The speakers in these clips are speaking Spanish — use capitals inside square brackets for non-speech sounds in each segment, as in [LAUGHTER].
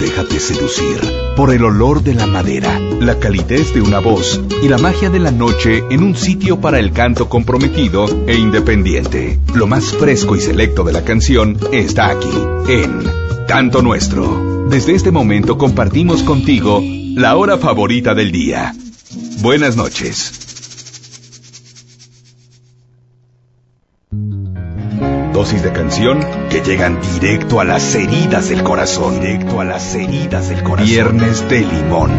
Déjate seducir por el olor de la madera, la calidez de una voz y la magia de la noche en un sitio para el canto comprometido e independiente. Lo más fresco y selecto de la canción está aquí, en Canto Nuestro. Desde este momento compartimos contigo la hora favorita del día. Buenas noches. Dosis de canción que llegan directo a las heridas del corazón. Directo a las heridas del corazón. Viernes de limón.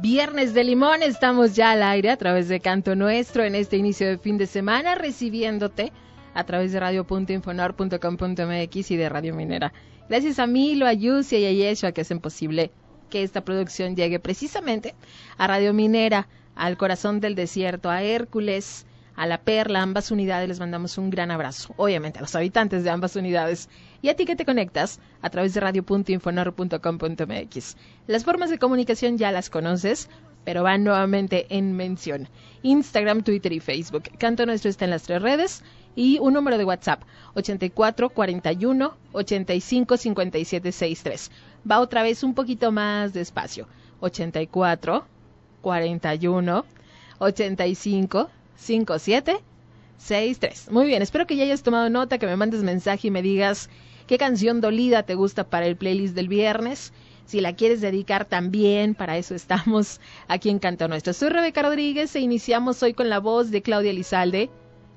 Viernes de Limón, estamos ya al aire a través de Canto Nuestro en este inicio de fin de semana, recibiéndote a través de radio.infonor.com.mx y de Radio Minera. Gracias a Milo, a Yusia y a Yeshua que hacen posible que esta producción llegue precisamente a Radio Minera, al corazón del desierto, a Hércules, a La Perla, ambas unidades les mandamos un gran abrazo, obviamente a los habitantes de ambas unidades y a ti que te conectas a través de radio.infonor.com.mx. Las formas de comunicación ya las conoces, pero van nuevamente en mención. Instagram, Twitter y Facebook. Canto Nuestro está en las tres redes y un número de WhatsApp 84 41 85 57 63. Va otra vez un poquito más despacio. 84 41 85 57 63. Muy bien, espero que ya hayas tomado nota, que me mandes mensaje y me digas qué canción dolida te gusta para el playlist del viernes. Si la quieres dedicar también, para eso estamos aquí en Canto Nuestro. Soy Rebeca Rodríguez e iniciamos hoy con la voz de Claudia Lizalde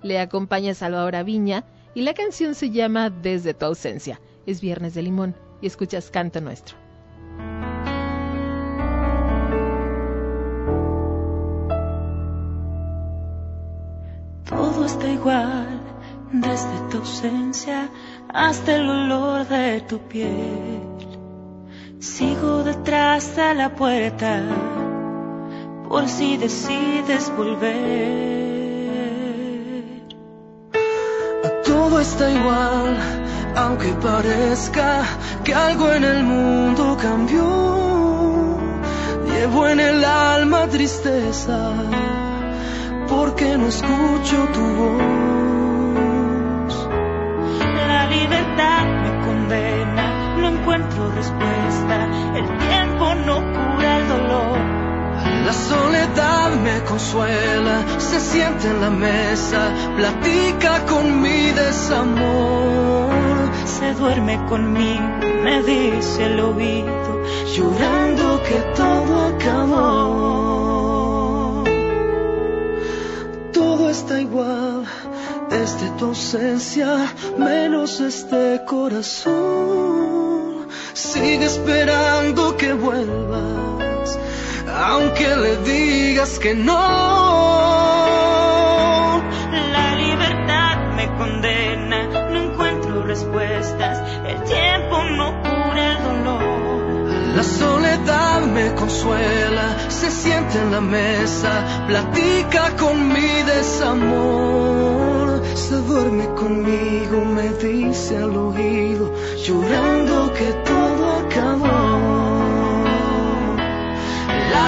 le acompaña Salvador Viña y la canción se llama Desde tu ausencia. Es Viernes de Limón y escuchas Canto Nuestro. Todo está igual desde tu ausencia hasta el olor de tu piel. Sigo detrás de la puerta por si decides volver. Está igual, aunque parezca que algo en el mundo cambió. Llevo en el alma tristeza, porque no escucho tu voz. La libertad me condena, no encuentro respuesta, la soledad me consuela, se siente en la mesa, platica con mi desamor. Se duerme conmigo, me dice el oído, llorando que todo acabó. Todo está igual desde tu ausencia, menos este corazón. Sigue esperando que vuelvas aunque le digas que no. La libertad me condena, no encuentro respuestas, el tiempo no cura el dolor. La soledad me consuela, se siente en la mesa, platica con mi desamor. Se duerme conmigo, me dice al oído, llorando que todo acabó.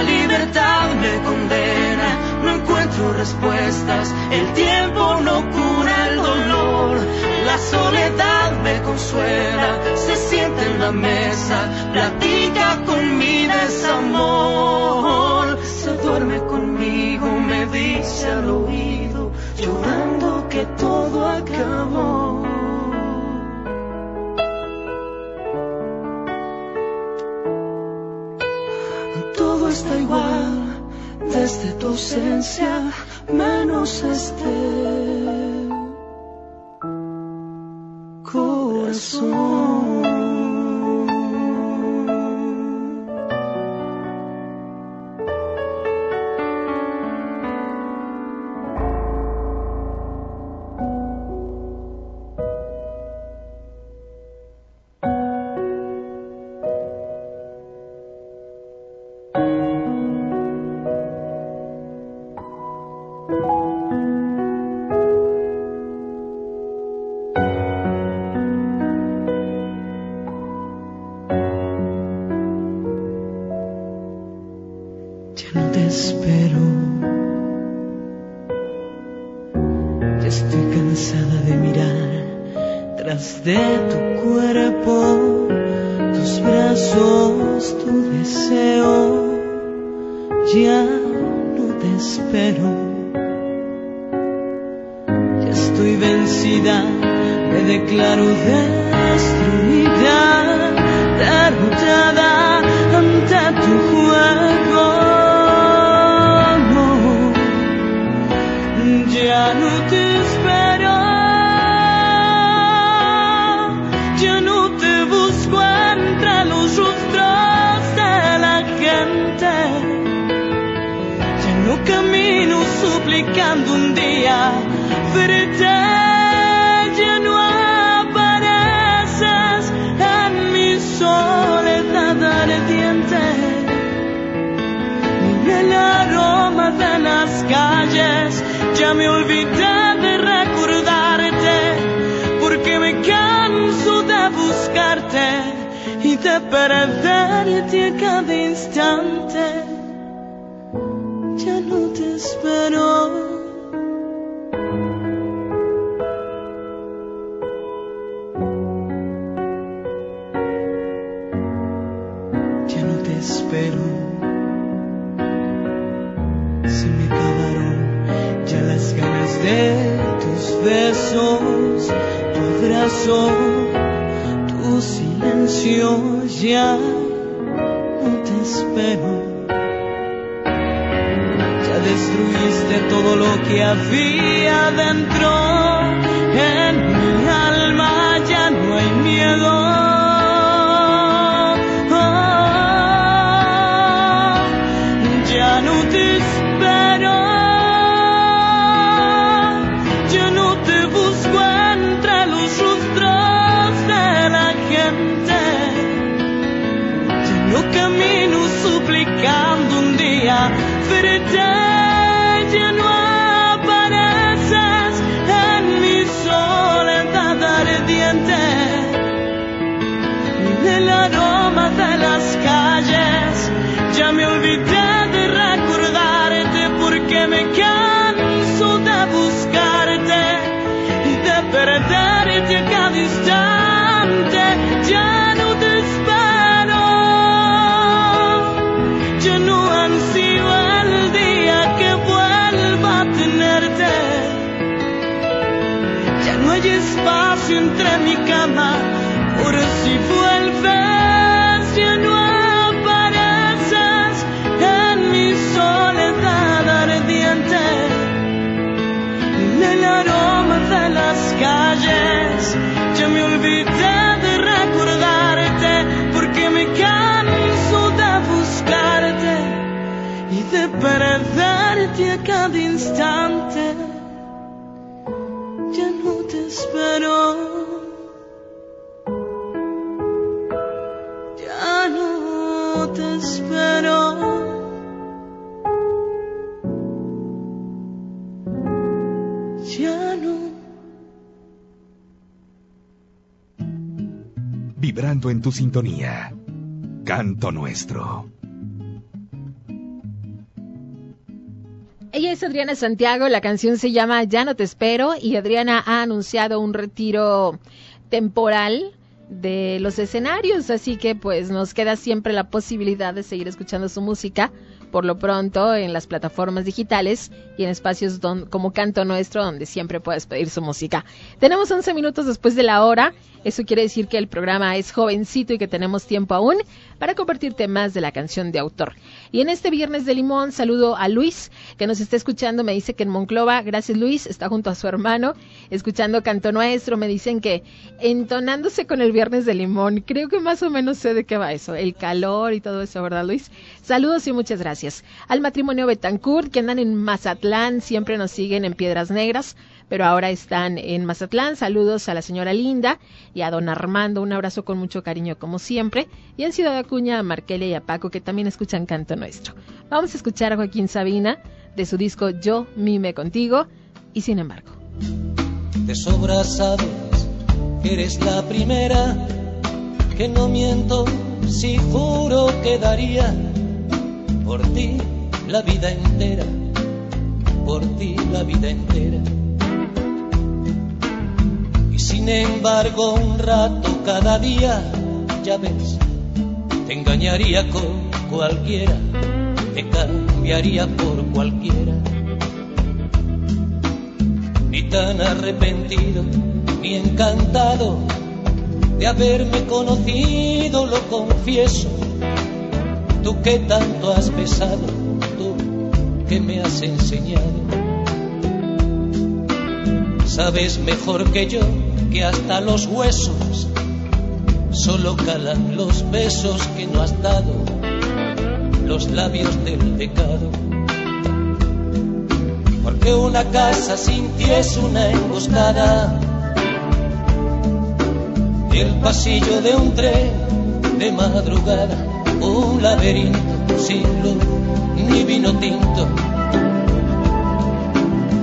Libertad me condena, no encuentro respuestas, el tiempo no cura el dolor. La soledad me consuela, se siente en la mesa, platica con mi desamor. Se duerme conmigo, me dice al oído, llorando que todo acabó. Desde tu ausencia, menos este suplicando un día verte. Ya no apareces en mi soledad ardiente. Ni en el aroma de las calles. Ya me olvidé de recordarte. Porque me canso de buscarte y de perderte a cada instante. No te espero. Ya no te espero. Se me acabaron ya las ganas de tus besos, tu abrazo, tu silencio. Ya no te espero. Destruiste todo lo que había dentro. En mi alma ya no hay miedo. Las calles. Ya me olvidé de recordarte porque me canso de buscarte y de perderte a cada instante. Ya no te espero. Ya no ansío el día que vuelva a tenerte. Ya no hay espacio entre mi cama por si vuelves. Vibrando en tu sintonía. Canto nuestro. Ella es Adriana Santiago, la canción se llama Ya no te espero y Adriana ha anunciado un retiro temporal de los escenarios, así que pues nos queda siempre la posibilidad de seguir escuchando su música por lo pronto en las plataformas digitales y en espacios como Canto Nuestro, donde siempre puedes pedir su música. Tenemos 11 minutos después de la hora, eso quiere decir que el programa es jovencito y que tenemos tiempo aún para compartirte más de la canción de autor. Y en este viernes de limón saludo a Luis, que nos está escuchando, me dice que en Monclova, gracias Luis, está junto a su hermano, escuchando Canto Nuestro, me dicen que entonándose con el viernes de limón, creo que más o menos sé de qué va eso, el calor y todo eso, ¿verdad Luis? Saludos y muchas gracias. Al matrimonio Betancourt, que andan en Mazatlán, siempre nos siguen en Piedras Negras, pero ahora están en Mazatlán. Saludos a la señora Linda y a don Armando, un abrazo con mucho cariño como siempre. Y en Ciudad Acuña a Marquelia y a Paco, que también escuchan Canto Nuestro. Vamos a escuchar a Joaquín Sabina de su disco Yo mime contigo y sin embargo. De sobra sabes que eres la primera, que no miento si juro que daría por ti la vida entera, por ti la vida entera. Sin embargo un rato cada día, ya ves, te engañaría con cualquiera, te cambiaría por cualquiera. Ni tan arrepentido, ni encantado de haberme conocido, lo confieso. Tú que tanto has besado, tú que me has enseñado. Sabes mejor que yo que hasta los huesos solo calan los besos que no has dado, los labios del pecado. Porque una casa sin ti es una emboscada, el pasillo de un tren de madrugada, un laberinto sin luz ni vino tinto,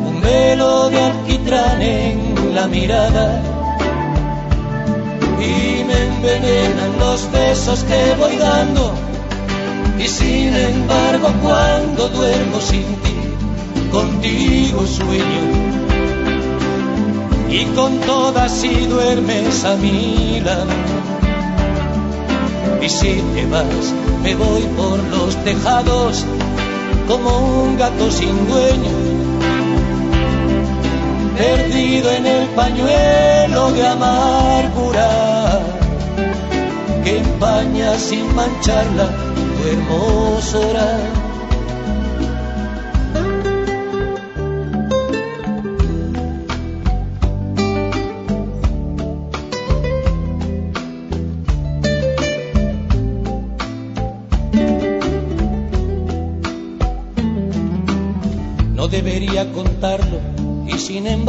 un velo de alquitrán en la mirada y me envenenan los besos que voy dando. Y sin embargo cuando duermo sin ti, contigo sueño. Y con todas si duermes a mi lado. Y si te vas, me voy por los tejados como un gato sin dueño perdido en el pañuelo de amargura que empaña sin mancharla tu hermosura.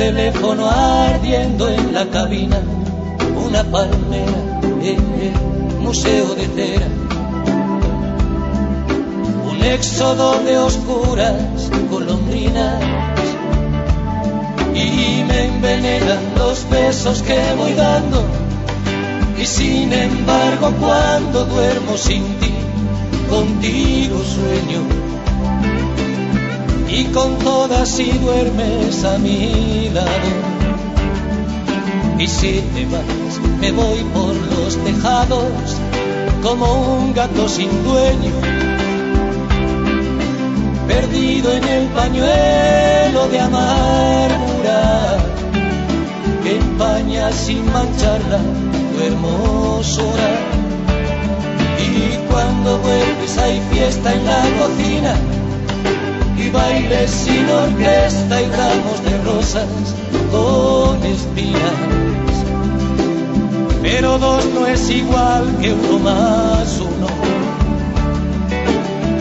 teléfono ardiendo en la cabina, una palmera en el museo de cera, un éxodo de oscuras golondrinas y me envenenan los besos que voy dando. Y sin embargo cuando duermo sin ti, contigo sueño y con todas si duermes a mi lado. Y si te vas, me voy por los tejados como un gato sin dueño, perdido en el pañuelo de amargura que empaña sin mancharla tu hermosura. Y cuando vuelves hay fiesta en la cocina y bailes sin orquesta y ramos de rosas con espinas. Pero dos no es igual que uno más uno.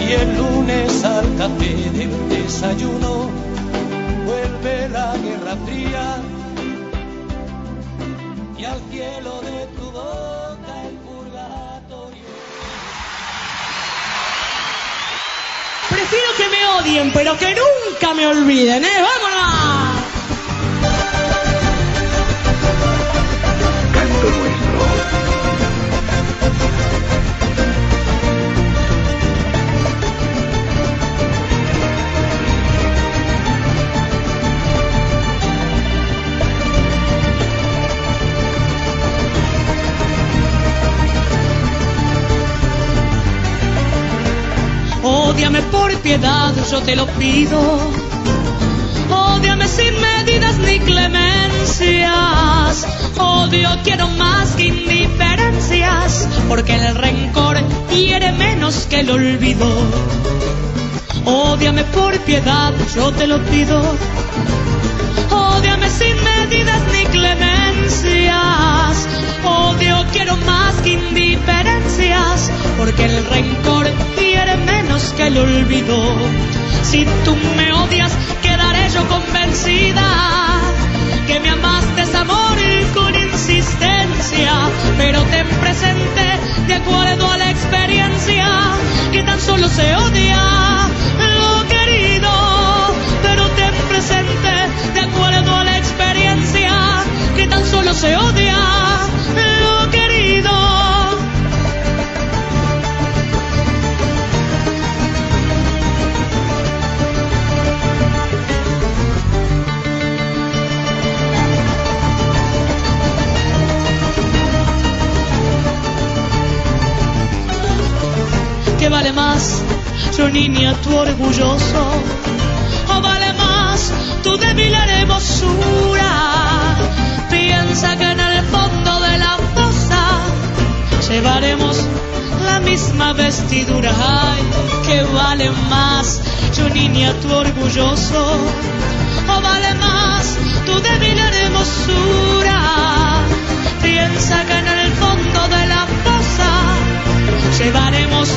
Y el lunes al café del desayuno vuelve la guerra fría y al cielo de pero que nunca me olviden, ¿eh? ¡Vámonos! Por piedad, yo te lo pido. Ódiame sin medidas ni clemencias. Odio quiero más que indiferencias, porque el rencor quiere menos que el olvido. Ódiame por piedad, yo te lo pido. Ódiame sin medidas ni clemencias. Odio quiero más que indiferencias, porque el rencor quiere olvido. Si tú me odias, quedaré yo convencida que me amaste amor tu orgulloso? ¿O vale más tu débil hermosura? Piensa que en el fondo de la fosa llevaremos la misma vestidura. Ay, que vale más, su niña, tu orgulloso? ¿O vale más tu débil hermosura? Piensa que en el fondo de la fosa llevaremos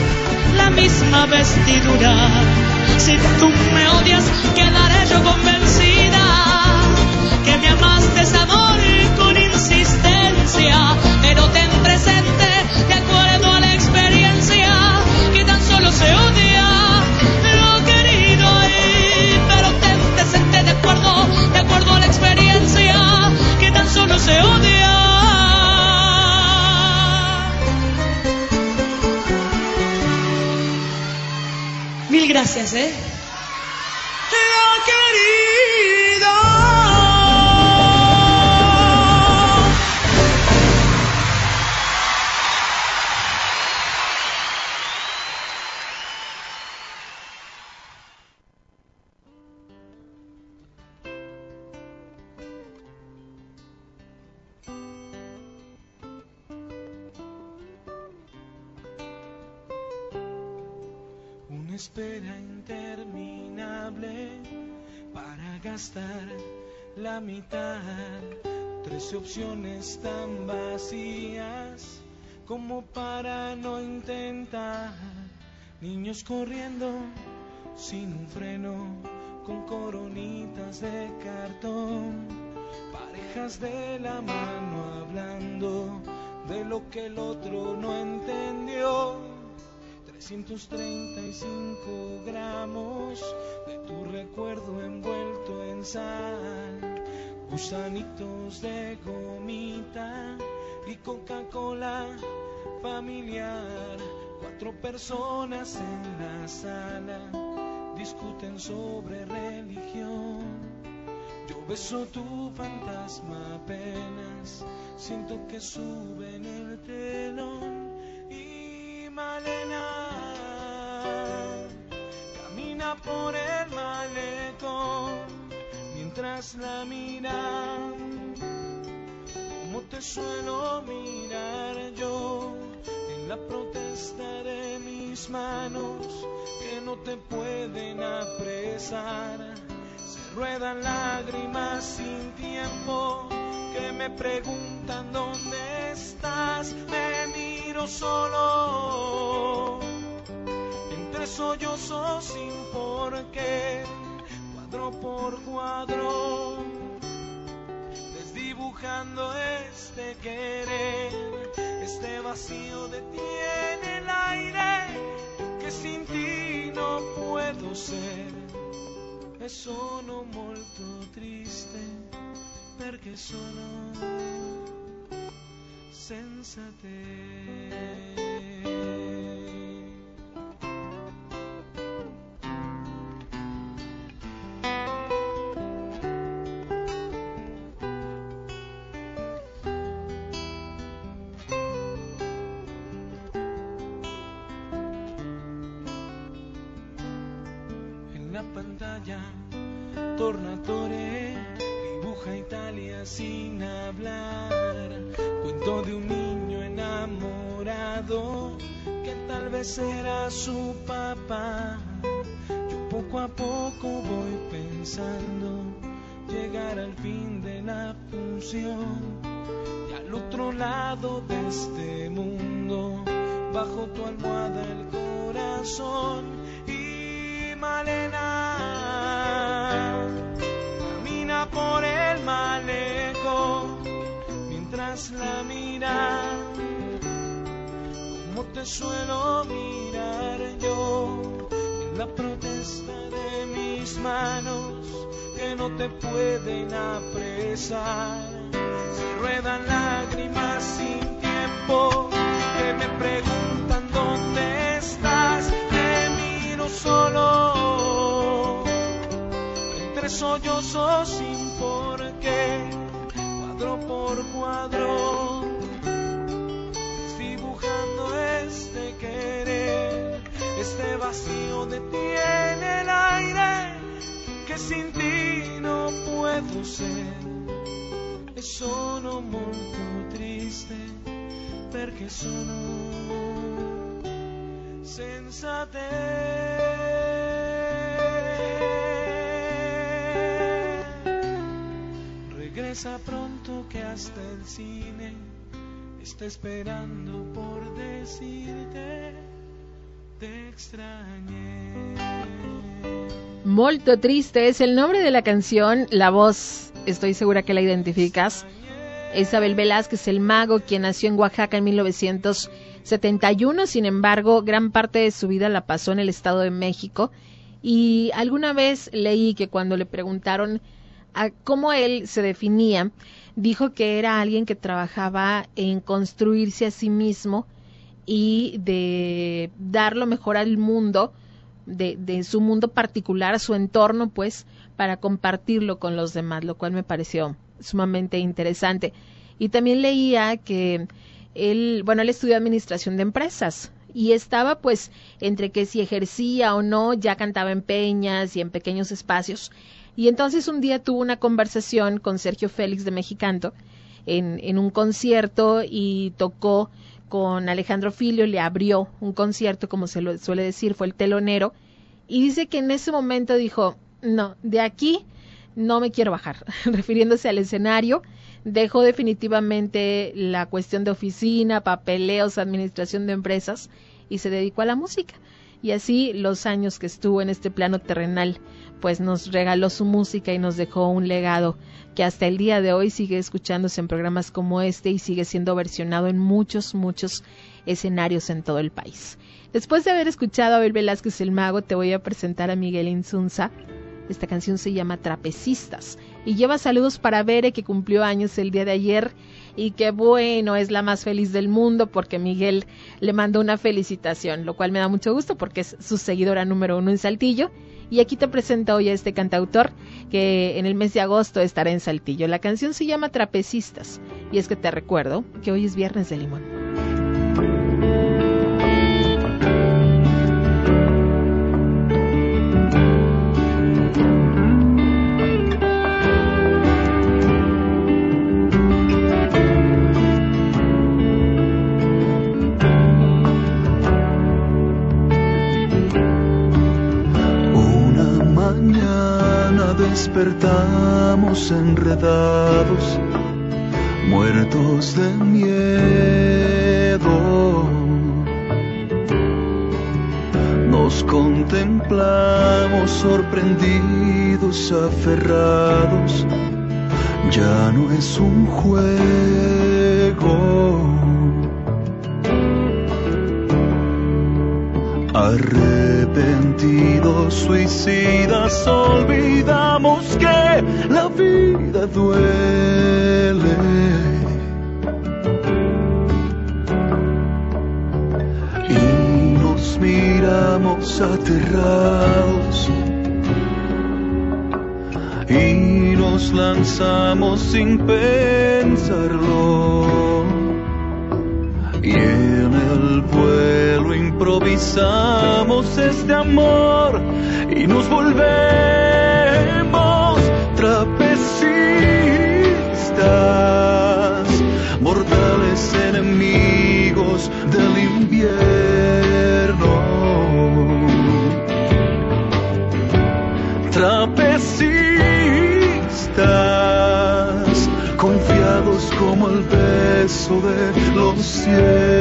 la misma vestidura. Si tú me odias, quedaré yo convencida gracias, ¿eh? Espera interminable para gastar la mitad. Tres opciones tan vacías como para no intentar. Niños corriendo sin un freno, con coronitas de cartón. Parejas de la mano hablando de lo que el otro no entendió 135 gramos de tu recuerdo envuelto en sal, gusanitos de gomita y Coca-Cola familiar. Cuatro personas en la sala discuten sobre religión. Yo beso tu fantasma apenas, siento que sube en el telón por el malecón mientras la mira como te suelo mirar yo en la protesta de mis manos que no te pueden apresar. Se ruedan lágrimas sin tiempo que me preguntan dónde estás. Me miro solo sollozos sin por qué, cuadro por cuadro, desdibujando este querer, este vacío detiene el aire, que sin ti no puedo ser. E sono molto triste perché sono senza te. Tornatore dibuja Italia sin hablar. Cuento de un niño enamorado que tal vez era su papá. Yo poco a poco voy pensando llegar al fin de la función y al otro lado de este mundo, bajo tu almohada el corazón y te suelo mirar yo, la protesta de mis manos que no te pueden apresar. Se ruedan lágrimas sin tiempo que me preguntan dónde estás. Te miro solo entre sollozos sin por qué, cuadro por cuadro querer, este vacío detiene el aire que sin ti no puedo ser. Sono molto triste perché sono senza te. Regresa pronto que hasta el cine está esperando por decirte te extrañé. Molto triste es el nombre de la canción, la voz, estoy segura que la identificas. Isabel Velázquez, el mago, quien nació en Oaxaca en 1971, sin embargo, gran parte de su vida la pasó en el Estado de México. Y alguna vez leí que cuando le preguntaron a cómo él se definía, dijo que era alguien que trabajaba en construirse a sí mismo y de dar lo mejor al mundo, de, de su mundo particular, su entorno, pues, para compartirlo con los demás, lo cual me pareció sumamente interesante. Y también leía que él, bueno, él estudió administración de empresas y estaba pues entre que si ejercía o no, ya cantaba en peñas y en pequeños espacios y entonces un día tuvo una conversación con Sergio Félix de Mexicanto en, en un concierto y tocó con Alejandro Filio, le abrió un concierto, como se suele decir, fue el telonero, y dice que en ese momento dijo, no, de aquí no me quiero bajar, [LAUGHS] refiriéndose al escenario, dejó definitivamente la cuestión de oficina, papeleos, administración de empresas y se dedicó a la música. Y así los años que estuvo en este plano terrenal pues nos regaló su música y nos dejó un legado que hasta el día de hoy sigue escuchándose en programas como este y sigue siendo versionado en muchos, muchos escenarios en todo el país. Después de haber escuchado a Abel Velázquez el Mago, te voy a presentar a Miguel Insunza. Esta canción se llama Trapecistas y lleva saludos para Bere que cumplió años el día de ayer y que bueno, es la más feliz del mundo porque Miguel le mandó una felicitación, lo cual me da mucho gusto porque es su seguidora número uno en Saltillo y aquí te presento hoy a este cantautor que en el mes de agosto estará en Saltillo. La canción se llama Trapecistas y es que te recuerdo que hoy es viernes de limón. Despertamos enredados, muertos de miedo. Nos contemplamos sorprendidos, aferrados, ya no es un juego. Arrepentidos, suicidas, olvidamos que la vida duele. Y nos miramos aterrados. Y nos lanzamos sin pensarlo. Y en el vuelo improvisamos este amor y nos volvemos trapecistas, de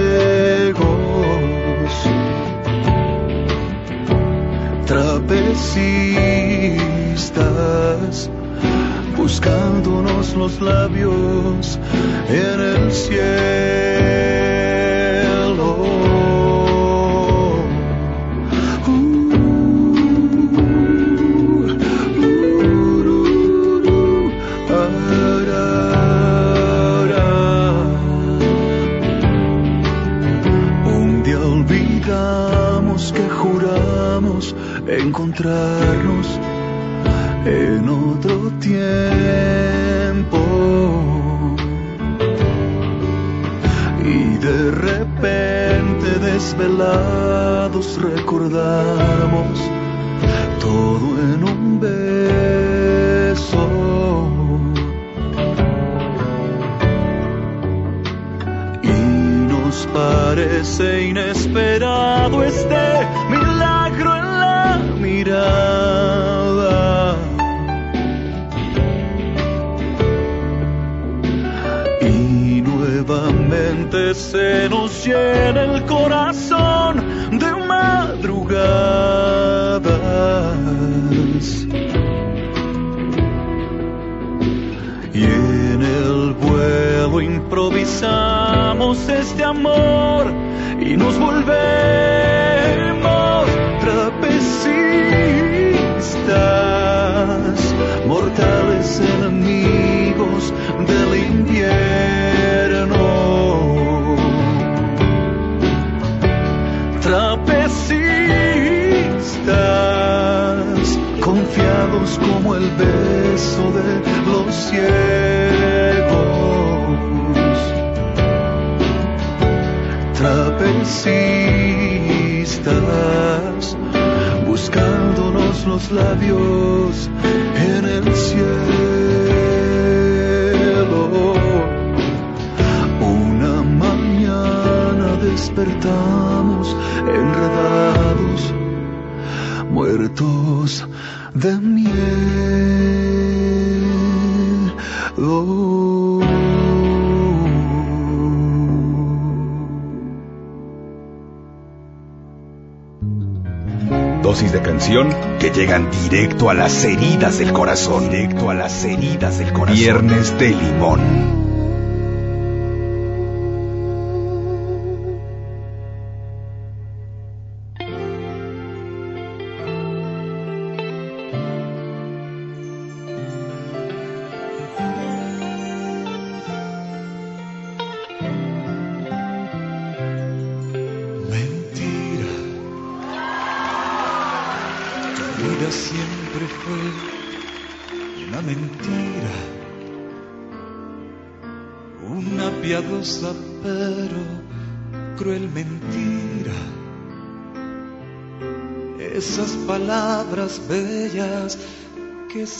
llegan directo a las heridas del corazón. Directo a las heridas del corazón. Viernes de limón.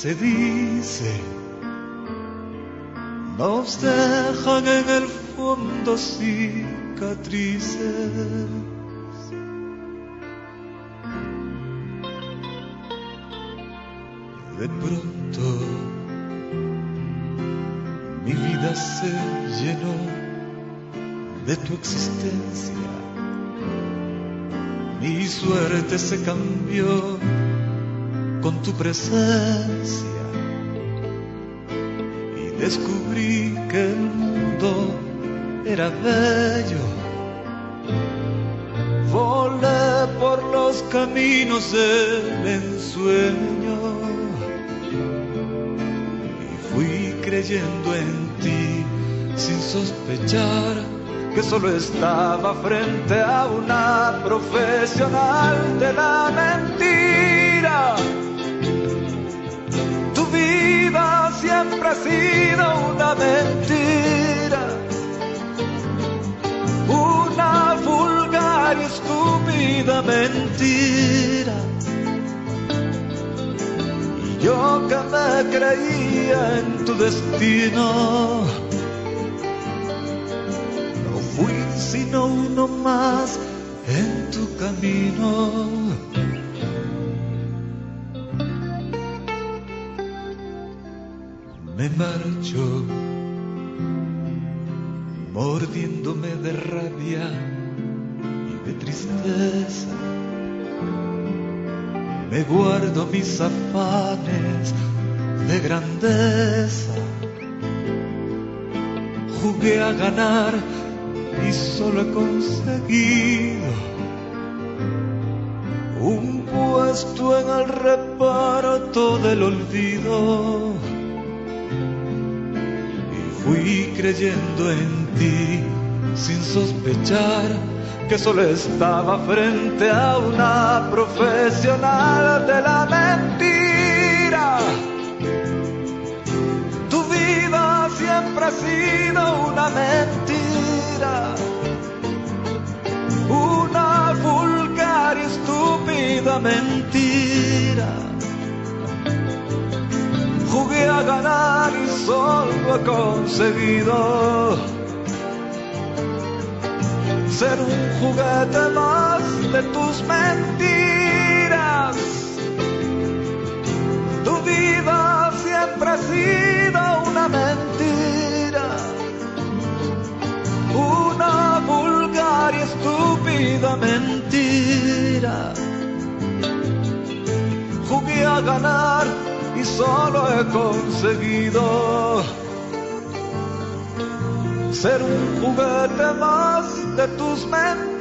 Se dicen nos dejan en el fondo cicatrices. De pronto mi vida se llenó de tu existencia. Mi suerte se cambió con tu presencia y descubrí que el mundo era bello. Volé por los caminos del ensueño y fui creyendo en ti sin sospechar que solo estaba frente a una profesional de la mentira. Sido una mentira, una vulgar y estúpida mentira. Y yo que me creía en tu destino, no fui sino uno más en tu camino. Me marcho mordiéndome de rabia y de tristeza. Me guardo mis afanes de grandeza. Jugué a ganar y solo he conseguido un puesto en el reparto del olvido. Fui creyendo en ti sin sospechar que solo estaba frente a una profesional de la mentira. Tu vida siempre ha sido una mentira, una vulgar y estúpida mentira. Jugué a ganar y solo he conseguido ser un juguete más de tus mentiras. Tu vida siempre ha sido una mentira, una vulgar y estúpida mentira. Jugué a ganar y solo he conseguido ser un juguete más de tus mentiras.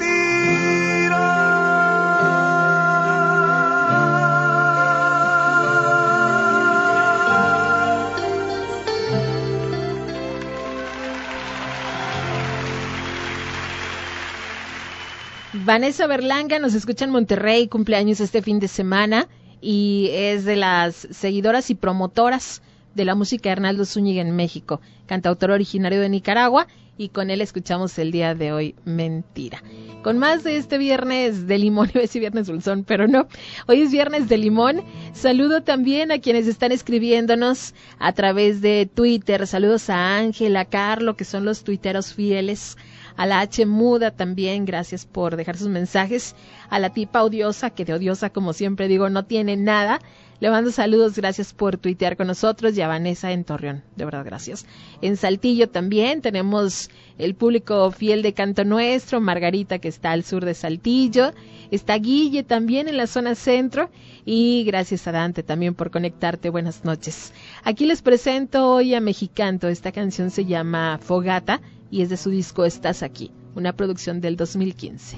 Vanessa Berlanga nos escucha en Monterrey, cumpleaños este fin de semana y es de las seguidoras y promotoras de la música de Arnaldo Zúñiga en México, cantautor originario de Nicaragua y con él escuchamos el día de hoy Mentira. Con más de este viernes de limón, [LAUGHS] iba a decir viernes dulzón, pero no, hoy es viernes de limón. Saludo también a quienes están escribiéndonos a través de Twitter. Saludos a Ángela, a Carlo, que son los tuiteros fieles a la H muda también, gracias por dejar sus mensajes, a la tipa odiosa, que de odiosa, como siempre digo, no tiene nada, le mando saludos, gracias por tuitear con nosotros. Y a Vanessa en Torreón, de verdad, gracias. En Saltillo también tenemos el público fiel de Canto Nuestro, Margarita que está al sur de Saltillo, está Guille también en la zona centro. Y gracias a Dante también por conectarte, buenas noches. Aquí les presento hoy a Mexicanto, esta canción se llama Fogata y es de su disco Estás aquí, una producción del 2015.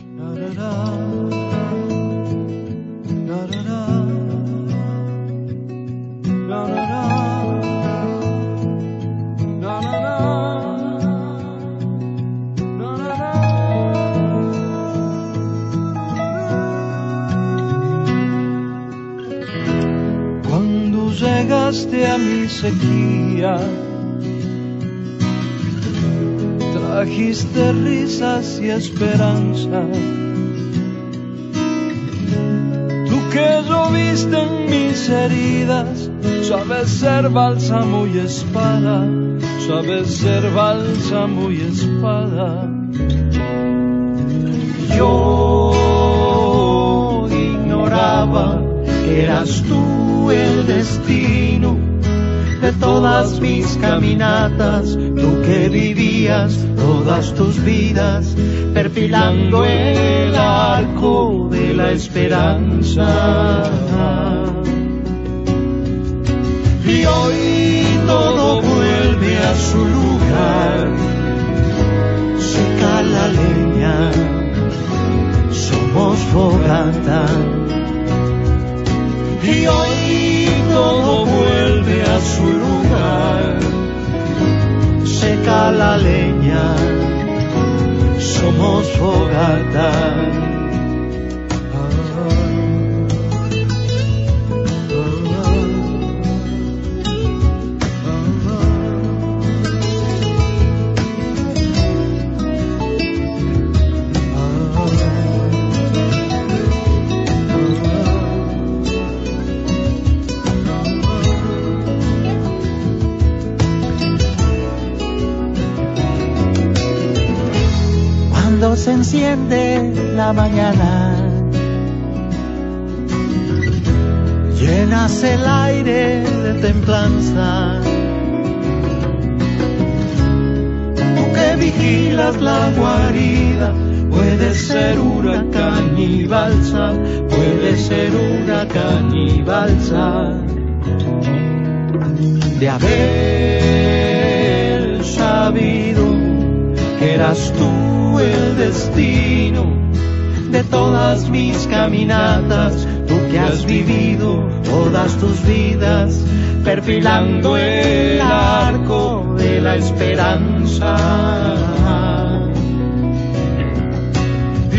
Cuando llegaste a mi sequía, trajiste risas y esperanza que lloviste en mis heridas. Sabes ser bálsamo y espada, sabes ser bálsamo y espada. Yo ignoraba que eras tú el destino de todas mis caminatas, tú que vivías todas tus vidas, perfilando el arco de la esperanza. Y hoy todo vuelve a su lugar, seca la leña, somos fogata. Y hoy todo vuelve templanza. Tú que vigilas la guarida, puedes ser huracán y balsa, puedes ser huracán y balsa. De haber sabido que eras tú el destino de todas mis caminatas, tú que has vivido todas tus vidas, perfilando el arco de la esperanza.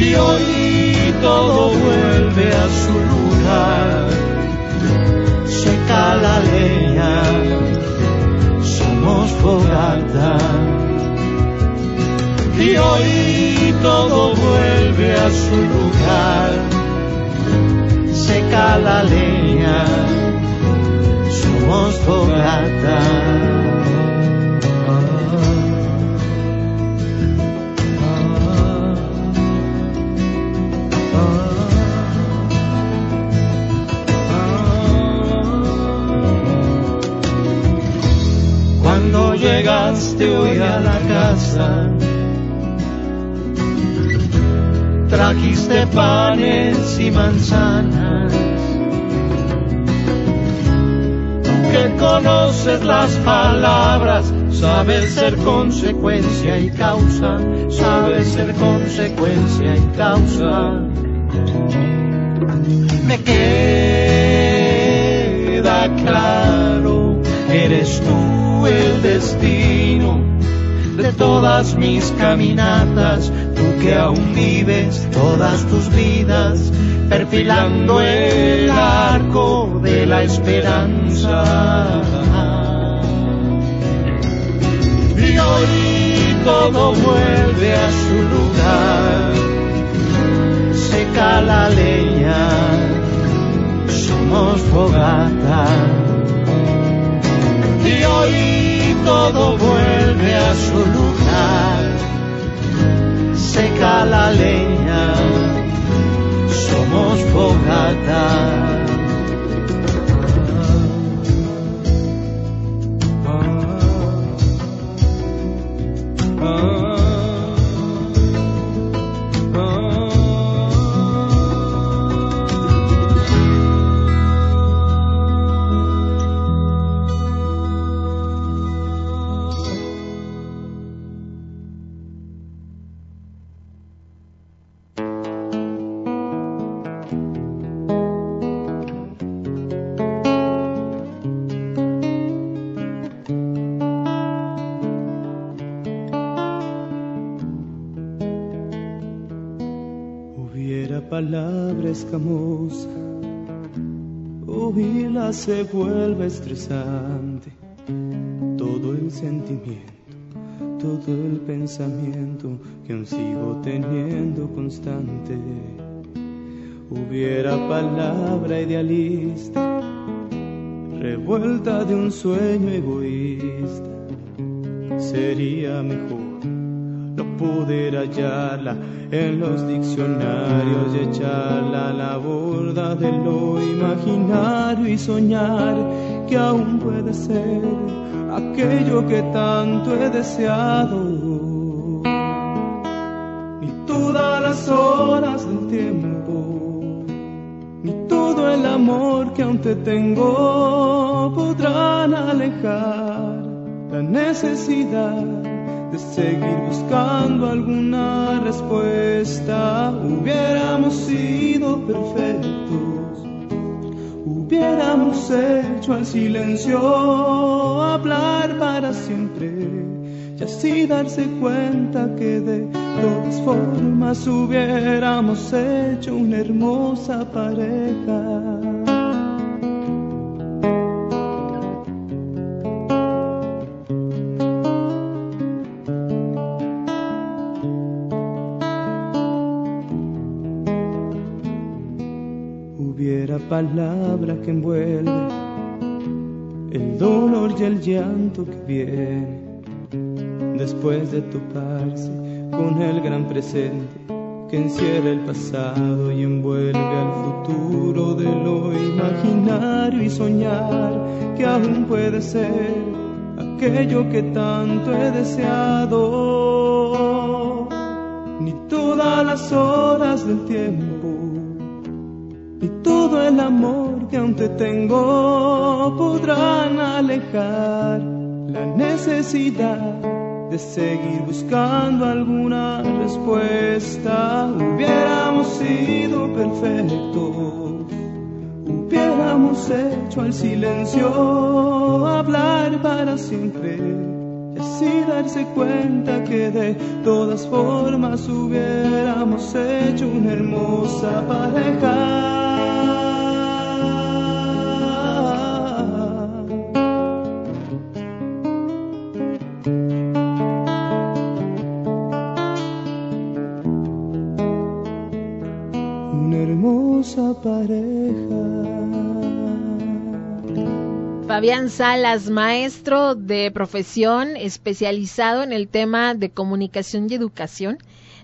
y hoy todo vuelve a su lugar. Seca la leña, somos fogata. Y hoy todo vuelve a su lugar. Seca la leña, somos fogata. llegaste hoy a la casa. Trajiste panes y manzanas. Tú que conoces las palabras, sabes ser consecuencia y causa, sabes ser consecuencia y causa. Me queda claro, eres tú el destino de todas mis caminatas, tú que aún vives todas tus vidas, perfilando el arco de la esperanza. Y hoy todo vuelve a su lugar, seca la leña, somos fogata y hoy todo vuelve a su lugar. Seca la leña, somos fogata. Escamosa, oírla se vuelve estresante. Todo el sentimiento, todo el pensamiento que aún sigo teniendo constante. Hubiera palabra idealista, revuelta de un sueño egoísta, sería mejor poder hallarla en los diccionarios y echarla a la borda de lo imaginario y soñar que aún puede ser aquello que tanto he deseado. Ni todas las horas del tiempo, ni todo el amor que aún te tengo podrán alejar la necesidad de seguir buscando alguna respuesta. Hubiéramos sido perfectos, hubiéramos hecho al silencio hablar para siempre y así darse cuenta que de todas formas hubiéramos hecho una hermosa pareja. Palabra que envuelve el dolor y el llanto que viene después de toparse con el gran presente que encierra el pasado y envuelve al futuro de lo imaginario y soñar que aún puede ser aquello que tanto he deseado. Ni todas las horas del tiempo todo el amor que aún te tengo podrán alejar la necesidad de seguir buscando alguna respuesta. Hubiéramos sido perfectos, hubiéramos hecho al silencio hablar para siempre y sin darse cuenta que de todas formas hubiéramos hecho una hermosa pareja. Fabián Salas, maestro de profesión especializado en el tema de comunicación y educación.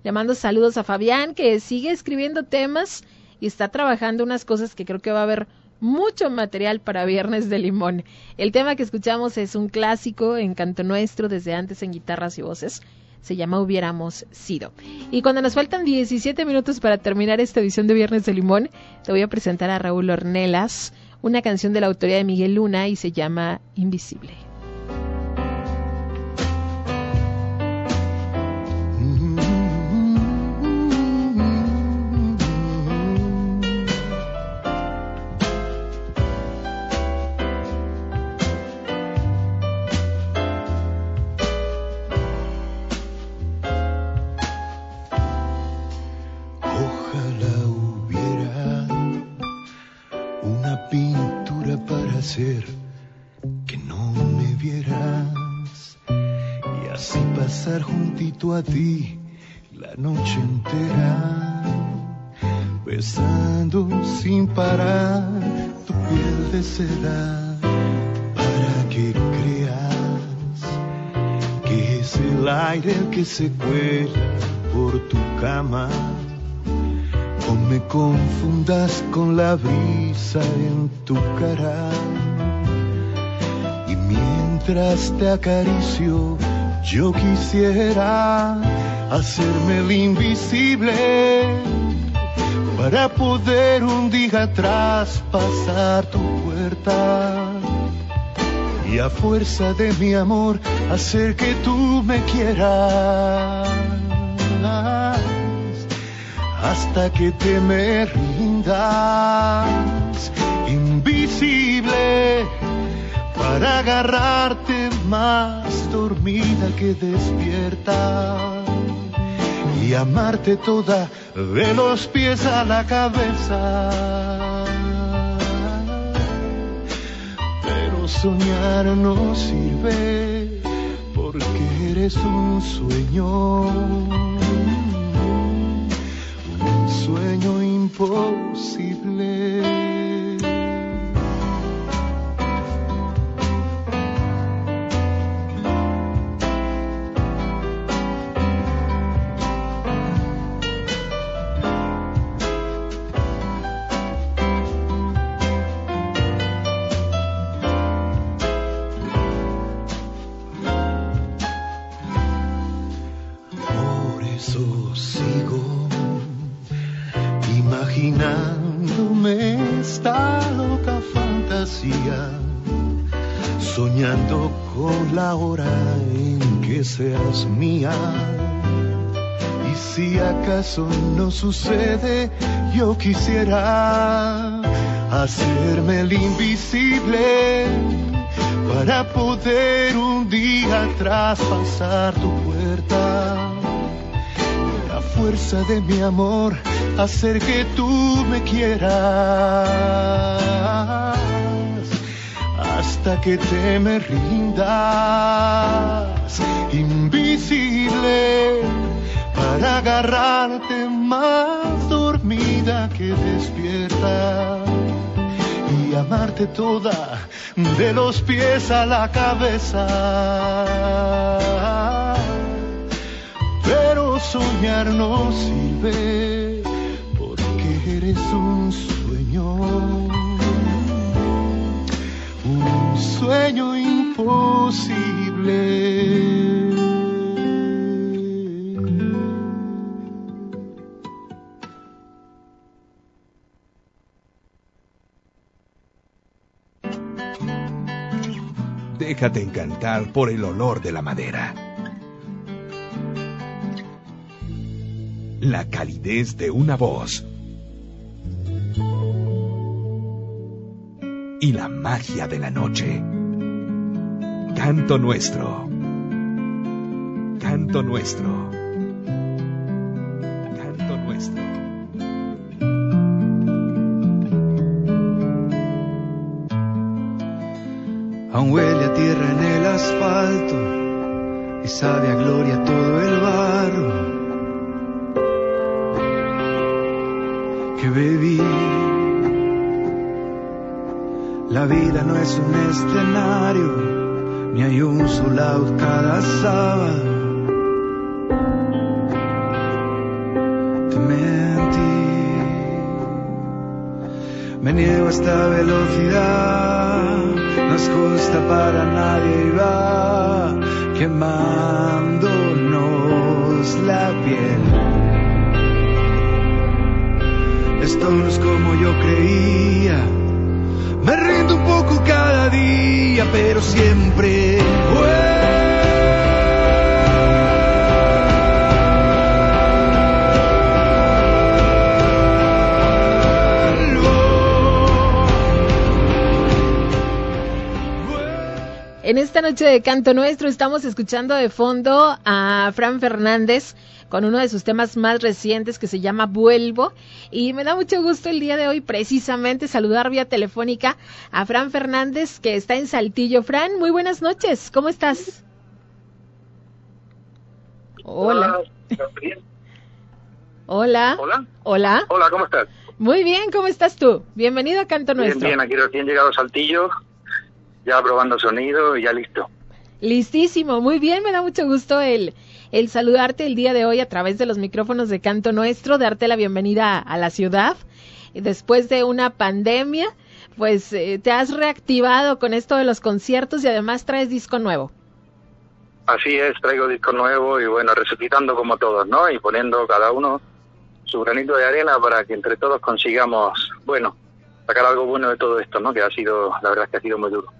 Le mando saludos a Fabián que sigue escribiendo temas y está trabajando unas cosas que creo que va a haber mucho material para Viernes de Limón. El tema que escuchamos es un clásico en canto nuestro desde antes en guitarras y voces. Se llama Hubiéramos sido. Y cuando nos faltan 17 minutos para terminar esta edición de Viernes de Limón, te voy a presentar a Raúl Ornelas una canción de la autoría de Miguel Luna y se llama Invisible. Que no me vieras y así pasar juntito a ti la noche entera, besando sin parar tu piel de seda para que creas que es el aire el que se cuela por tu cama. No me confundas con la brisa en tu cara mientras te acaricio, yo quisiera hacerme el invisible para poder un día traspasar tu puerta y a fuerza de mi amor hacer que tú me quieras hasta que te me rindas invisible para más dormida que despierta y amarte toda de los pies a la cabeza. Pero soñar no sirve porque eres un sueño, un sueño imposible. Seas mía. Y si acaso no sucede, yo quisiera hacerme el invisible para poder un día traspasar tu puerta. La fuerza de mi amor, hacer que tú me quieras hasta que te me rindas, invisible, para agarrarte más dormida que despierta y amarte toda de los pies a la cabeza. Pero soñar no sirve porque eres un sueño un sueño imposible. Déjate encantar por el olor de la madera. La calidez de una voz y la magia de la noche. Canto nuestro. Canto nuestro. Aún huele a tierra en el asfalto y sabe a gloria todo el barro que bebí. La vida no es un escenario, ni hay un solo cada sábado. Te mentí, me niego a esta velocidad, no es justa para nadie y va quemándonos la piel. Esto no es como yo creía. Me rindo un poco cada día, pero siempre En esta noche de Canto Nuestro estamos escuchando de fondo a Fran Fernández con uno de sus temas más recientes que se llama Vuelvo. Y me da mucho gusto el día de hoy precisamente saludar vía telefónica a Fran Fernández que está en Saltillo. Fran, muy buenas noches, ¿cómo estás? Hola. Hola. Hola. Hola. Hola, ¿cómo estás? Muy bien, ¿cómo estás tú? Bienvenido a Canto Nuestro. Bien, bien, aquí recién llegado a Saltillo, ya probando sonido y ya listo. Listísimo, muy bien, me da mucho gusto el, el saludarte el día de hoy a través de los micrófonos de Canto Nuestro, darte la bienvenida a la ciudad. Después de una pandemia, pues eh, te has reactivado con esto de los conciertos y además traes disco nuevo. Así es, traigo disco nuevo y bueno, resucitando como todos, ¿no? Y poniendo cada uno su granito de arena para que entre todos consigamos, bueno, sacar algo bueno de todo esto, ¿no? Que ha sido, la verdad es que ha sido muy duro.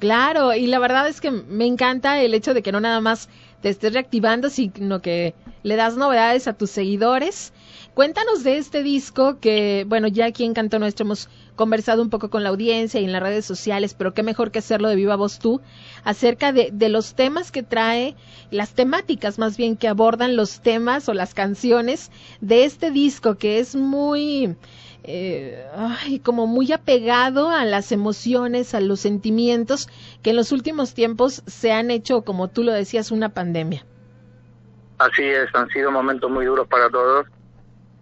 Claro, y la verdad es que me encanta el hecho de que no nada más te estés reactivando, sino que le das novedades a tus seguidores. Cuéntanos de este disco que, bueno, ya aquí en Canto Nuestro hemos conversado un poco con la audiencia y en las redes sociales, pero qué mejor que hacerlo de viva voz tú, acerca de, de los temas que trae, las temáticas más bien que abordan los temas o las canciones de este disco que es muy, eh, como muy apegado a las emociones, a los sentimientos que en los últimos tiempos se han hecho, como tú lo decías, una pandemia. Así es, han sido momentos muy duros para todos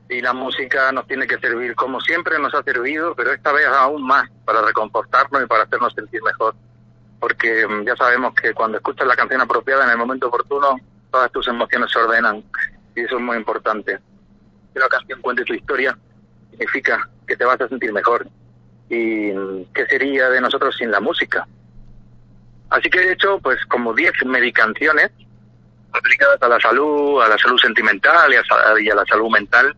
y la música nos tiene que servir como siempre nos ha servido, pero esta vez aún más para reconfortarnos y para hacernos sentir mejor. Porque mm, ya sabemos que cuando escuchas la canción apropiada en el momento oportuno, todas tus emociones se ordenan y eso es muy importante. Que la canción cuente tu historia significa que te vas a sentir mejor. ¿Y qué sería de nosotros sin la música? Así que he hecho pues como 10 medicanciones aplicadas a la salud, a la salud sentimental y a, la salud mental,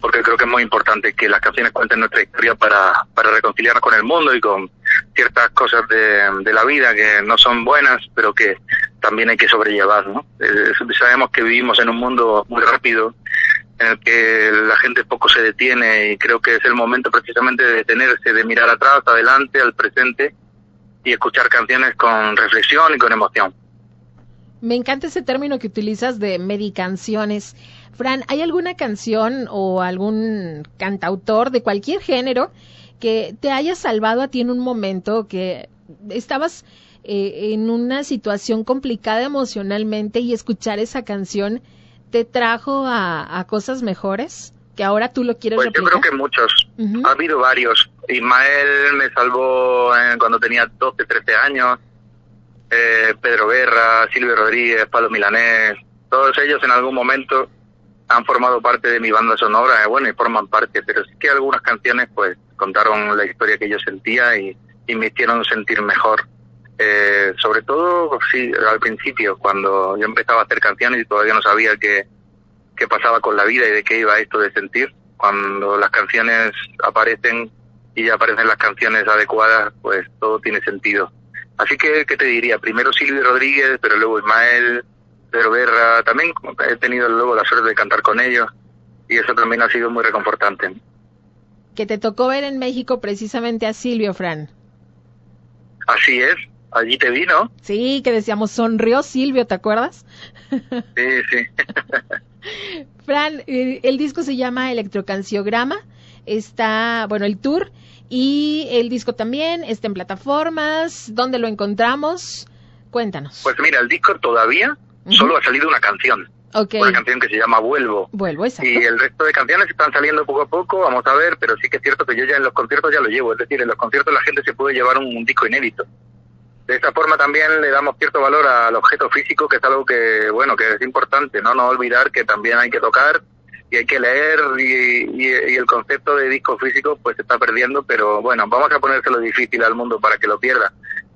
porque creo que es muy importante que las canciones cuenten nuestra historia para, para reconciliarnos con el mundo y con ciertas cosas de, de la vida que no son buenas, pero que también hay que sobrellevar, ¿no? Eh, sabemos que vivimos en un mundo muy rápido, en el que la gente poco se detiene y creo que es el momento precisamente de detenerse, de mirar atrás, adelante, al presente y escuchar canciones con reflexión y con emoción. Me encanta ese término que utilizas de medicanciones. Fran, ¿hay alguna canción o algún cantautor de cualquier género que te haya salvado a ti en un momento que estabas eh, en una situación complicada emocionalmente y escuchar esa canción te trajo a, cosas mejores? Que ahora tú lo quieres Pues yo creo que muchos. Ha habido varios. Ismael me salvó cuando tenía 12, 13 años. Eh, Pedro Guerra, Silvio Rodríguez, Pablo Milanés. Todos ellos en algún momento han formado parte de mi banda sonora, eh, bueno, y forman parte, pero sí que algunas canciones pues contaron la historia que yo sentía y, y me hicieron sentir mejor. Eh, sobre todo, sí, al principio, cuando yo empezaba a hacer canciones y todavía no sabía qué, qué pasaba con la vida y de qué iba esto de sentir. Cuando las canciones aparecen y ya aparecen las canciones adecuadas, pues todo tiene sentido. Así que, ¿qué te diría? Primero Silvio Rodríguez, pero luego Ismael, Pedro Guerra, también he tenido luego la suerte de cantar con ellos y eso también ha sido muy reconfortante. Que te tocó ver en México precisamente a Silvio, Fran. Así es, allí te vi, ¿no? Sí, que decíamos, sonrió Silvio, ¿te acuerdas? Sí, sí. [LAUGHS] Fran, el disco se llama Electrocanciograma, está, bueno, el tour, y el disco también está en plataformas, ¿dónde lo encontramos? Cuéntanos. Pues mira, el disco todavía solo ha salido una canción. Una canción que se llama Vuelvo. Vuelvo, exacto. Y el resto de canciones están saliendo poco a poco, vamos a ver, pero sí que es cierto que yo ya en los conciertos ya lo llevo. Es decir, en los conciertos la gente se puede llevar un, disco inédito. De esa forma también le damos cierto valor al objeto físico, que es algo que, bueno, que es importante, ¿no? No olvidar que también hay que tocar y hay que leer y, y, el concepto de disco físico pues se está perdiendo, pero bueno, vamos a ponérselo difícil al mundo para que lo pierda.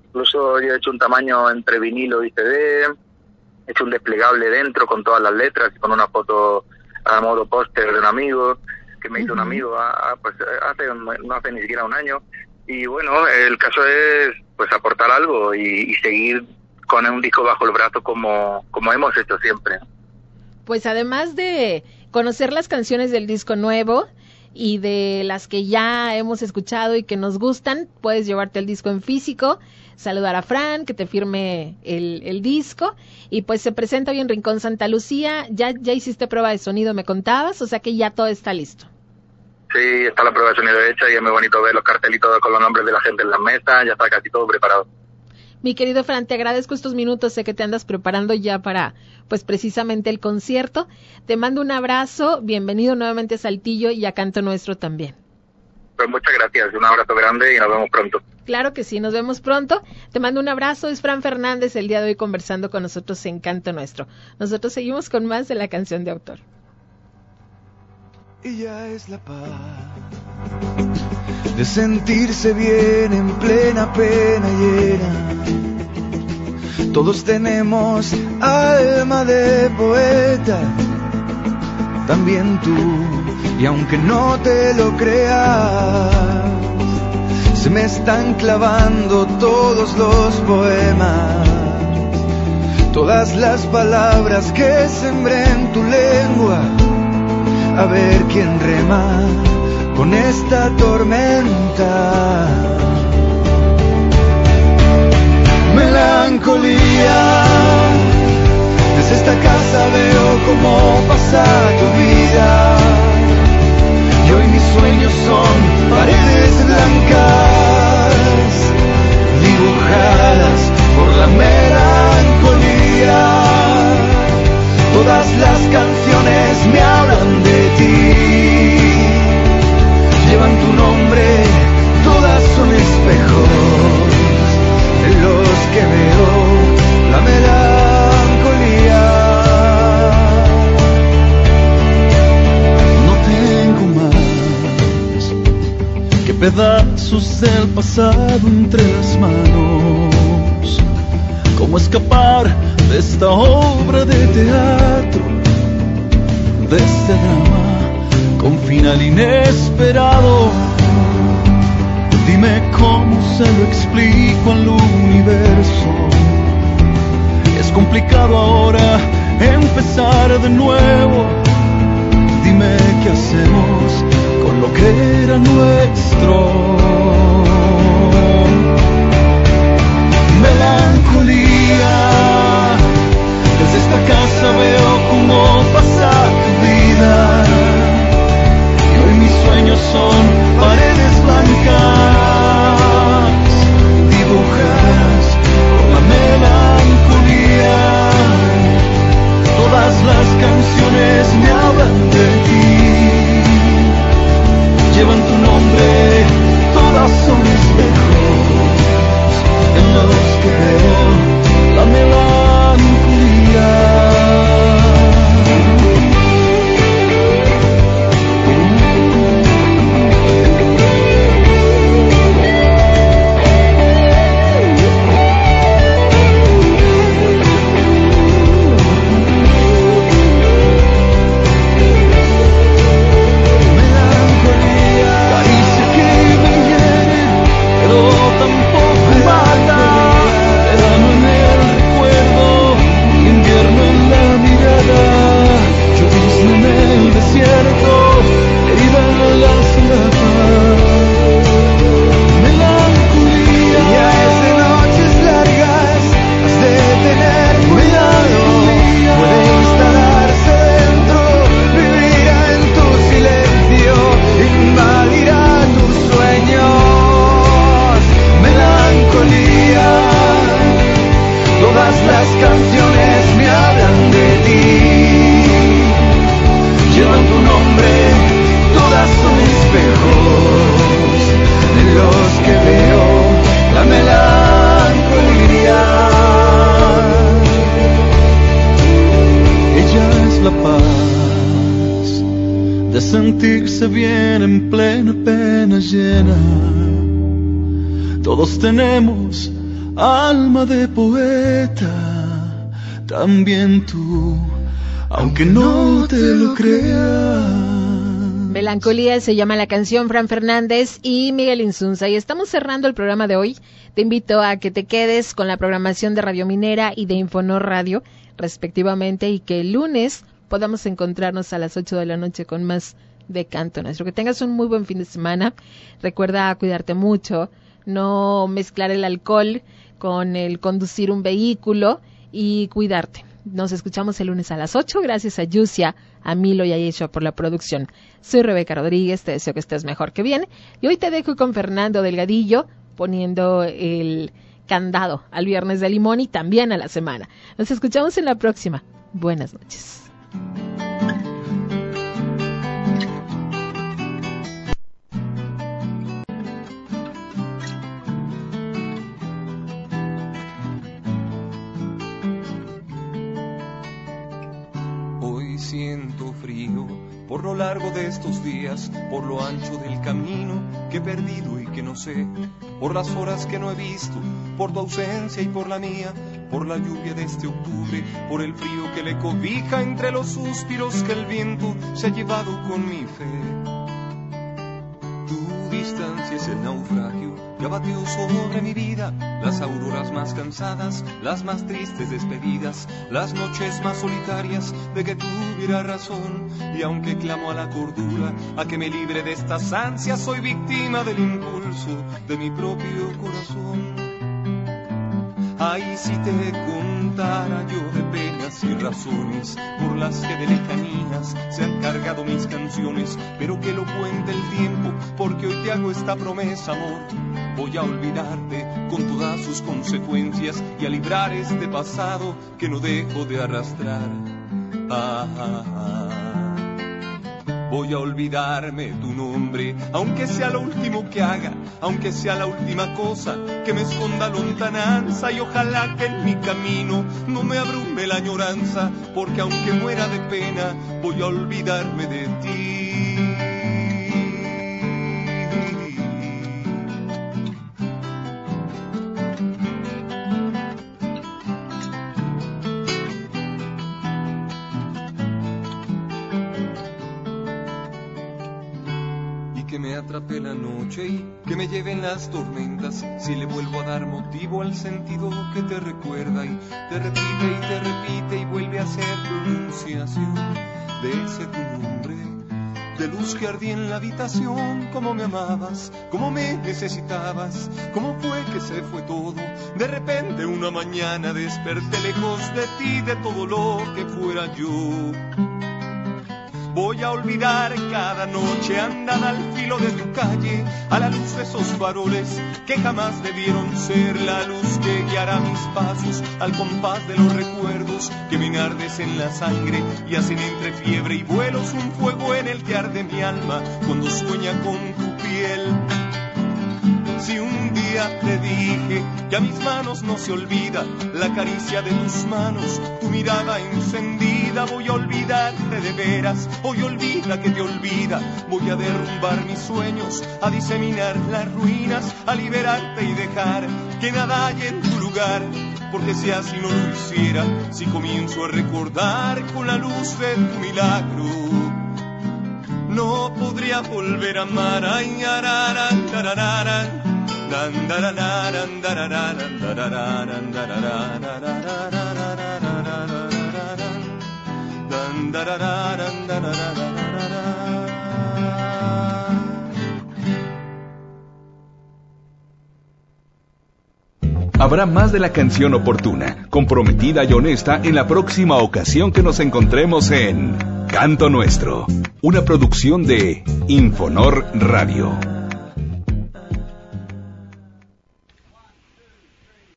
Incluso yo he hecho un tamaño entre vinilo y CD, he hecho un desplegable dentro con todas las letras y con una foto a modo póster de un amigo que me hizo un amigo pues hace no hace ni siquiera un año y bueno el caso es pues aportar algo y, seguir con un disco bajo el brazo como como hemos hecho siempre pues además de conocer las canciones del disco nuevo y de las que ya hemos escuchado y que nos gustan, puedes llevarte el disco en físico saludar a Fran, que te firme el, el disco. Y pues se presenta hoy en Rincón Santa Lucía. Ya, ya hiciste prueba de sonido, me contabas, o sea que ya todo está listo. Sí, está la prueba de sonido hecha y es muy bonito ver los cartelitos con los nombres de la gente en la mesa, ya está casi todo preparado. Mi querido Fran, te agradezco estos minutos, sé que te andas preparando ya para, pues precisamente el concierto. Te mando un abrazo, bienvenido nuevamente a Saltillo y a Canto Nuestro también. Pues muchas gracias, un abrazo grande y nos vemos pronto. Claro que sí, nos vemos pronto. Te mando un abrazo. Es Fran Fernández el día de hoy conversando con nosotros en Canto Nuestro. Nosotros seguimos con más de la canción de autor. Y ya es la paz. De sentirse bien en plena pena llena. Todos tenemos alma de poeta, también tú, y aunque no te lo creas se me están clavando todos los poemas, todas las palabras que sembré en tu lengua, a ver quién rema con esta tormenta. Melancolía, desde esta casa veo cómo pasa tu vida. Y hoy mis sueños son paredes pedazos del pasado entre las manos cómo escapar de esta obra de teatro, de este drama con final inesperado. Dime cómo se lo explico al universo. Es complicado ahora empezar de nuevo. Dime qué hacemos con lo que era nuestro. melancolía. Desde esta casa veo cómo pasa tu vida. Y hoy mis sueños son paredes blancas, dibujadas por la melancolía. Todas las canciones me hablan de ti, llevan tu nombre, todas son espejos en los que veo la melancolía. Aunque no te lo creas. Melancolía se llama la canción Fran Fernández y Miguel Insunza. Y estamos cerrando el programa de hoy. Te invito a que te quedes con la programación de Radio Minera y de Infonor Radio, respectivamente, y que el lunes podamos encontrarnos a las 8 de la noche con más de Canto Nuestro. Que tengas un muy buen fin de semana. Recuerda cuidarte mucho, no mezclar el alcohol con el conducir un vehículo y cuidarte. Nos escuchamos el lunes a las 8. Gracias a Yusia, a Milo y a Yeshua por la producción. Soy Rebeca Rodríguez, te deseo que estés mejor que bien. Y hoy te dejo con Fernando Delgadillo poniendo el candado al viernes de limón y también a la semana. Nos escuchamos en la próxima. Buenas noches. Largo de estos días, por lo ancho del camino que he perdido y que no sé, por las horas que no he visto, por tu ausencia y por la mía, por la lluvia de este octubre, por el frío que le cobija entre los suspiros que el viento se ha llevado con mi fe. Distancia es el naufragio que abatió sobre mi vida, las auroras más cansadas, las más tristes despedidas, las noches más solitarias de que tuviera razón. Y aunque clamo a la cordura, a que me libre de estas ansias, soy víctima del impulso de mi propio corazón. Ay, si te contara yo de penas y razones por las que de lejanías se han cargado mis canciones, pero que lo cuente el tiempo, porque hoy te hago esta promesa, amor. Voy a olvidarte con todas sus consecuencias y a librar este pasado que no dejo de arrastrar. ah, ah. ah. Voy a olvidarme tu nombre, aunque sea lo último que haga, aunque sea la última cosa que me esconda lontananza y ojalá que en mi camino no me abrume la añoranza, porque aunque muera de pena, voy a olvidarme de ti. Atrape la noche y que me lleven las tormentas si le vuelvo a dar motivo al sentido que te recuerda y te repite y te repite y vuelve a hacer pronunciación de ese tu nombre de luz que ardía en la habitación, como me amabas, como me necesitabas, cómo fue que se fue todo. De repente una mañana desperté lejos de ti, de todo lo que fuera yo. Voy a olvidar cada noche andar al filo de tu calle, a la luz de esos faroles que jamás debieron ser la luz que guiará mis pasos al compás de los recuerdos que me enardes en la sangre y hacen entre fiebre y vuelos un fuego en el que arde mi alma cuando sueña con tu piel. Si un día te dije que a mis manos no se olvida la caricia de tus manos, tu mirada encendida, voy a olvidarte de veras, hoy olvida que te olvida, voy a derrumbar mis sueños, a diseminar las ruinas, a liberarte y dejar que nada haya en tu lugar, porque si así no lo hiciera, si comienzo a recordar con la luz de tu milagro no podría volver a amar. Ay, Habrá más de la canción oportuna, comprometida y honesta en la próxima ocasión que nos encontremos en Canto Nuestro, una producción de Infonor Radio.